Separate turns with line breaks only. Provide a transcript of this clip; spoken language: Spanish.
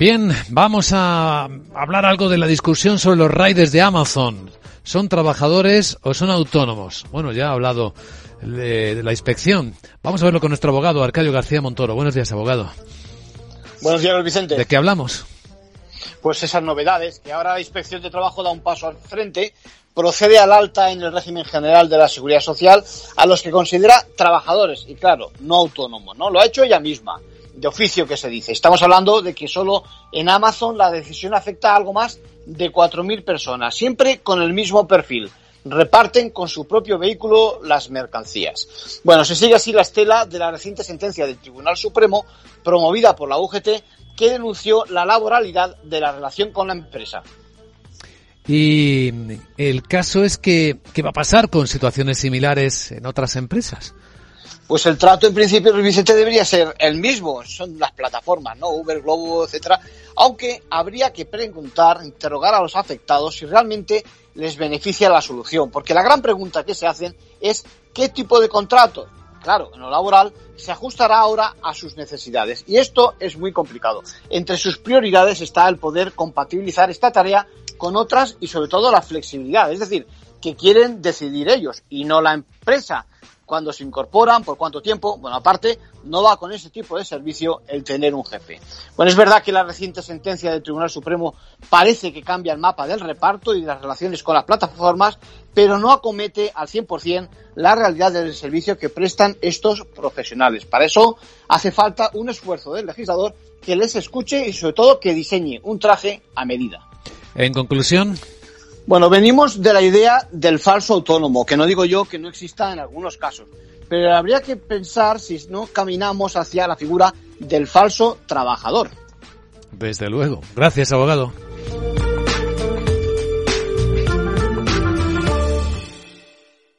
Bien, vamos a hablar algo de la discusión sobre los riders de Amazon. ¿Son trabajadores o son autónomos? Bueno, ya ha hablado de, la inspección. Vamos a verlo con nuestro abogado, Arcadio García Montoro. Buenos días, abogado.
Buenos días, Vicente.
¿De qué hablamos?
Pues esas novedades, que ahora la inspección de trabajo da un paso al frente, procede al alta en el régimen general de la seguridad social a los que considera trabajadores, y claro, no autónomos, ¿no? Lo ha hecho ella misma, de oficio que se dice. Estamos hablando de que solo en Amazon la decisión afecta a algo más de 4.000 personas, siempre con el mismo perfil reparten con su propio vehículo las mercancías. Bueno, se sigue así la estela de la reciente sentencia del Tribunal Supremo promovida por la UGT que denunció la laboralidad de la relación con la empresa.
Y el caso es que, ¿qué va a pasar con situaciones similares en otras empresas?
Pues el trato en principio, Vicente, debería ser el mismo. Son las plataformas, ¿no? Uber, Globo, etcétera. Aunque habría que preguntar, interrogar a los afectados si realmente les beneficia la solución. Porque la gran pregunta que se hacen es ¿qué tipo de contrato? Claro, en lo laboral se ajustará ahora a sus necesidades. Y esto es muy complicado. Entre sus prioridades está el poder compatibilizar esta tarea con otras y sobre todo la flexibilidad. Es decir, que quieren decidir ellos y no la empresa cuando se incorporan, por cuánto tiempo. Bueno, aparte, no va con ese tipo de servicio el tener un jefe. Bueno, es verdad que la reciente sentencia del Tribunal Supremo parece que cambia el mapa del reparto y de las relaciones con las plataformas, pero no acomete al 100% la realidad del servicio que prestan estos profesionales. Para eso hace falta un esfuerzo del legislador que les escuche y sobre todo que diseñe un traje a medida.
En conclusión,
bueno, venimos de la idea del falso autónomo, que no digo yo que no exista en algunos casos, pero habría que pensar si no caminamos hacia la figura del falso trabajador.
Desde luego. Gracias, abogado.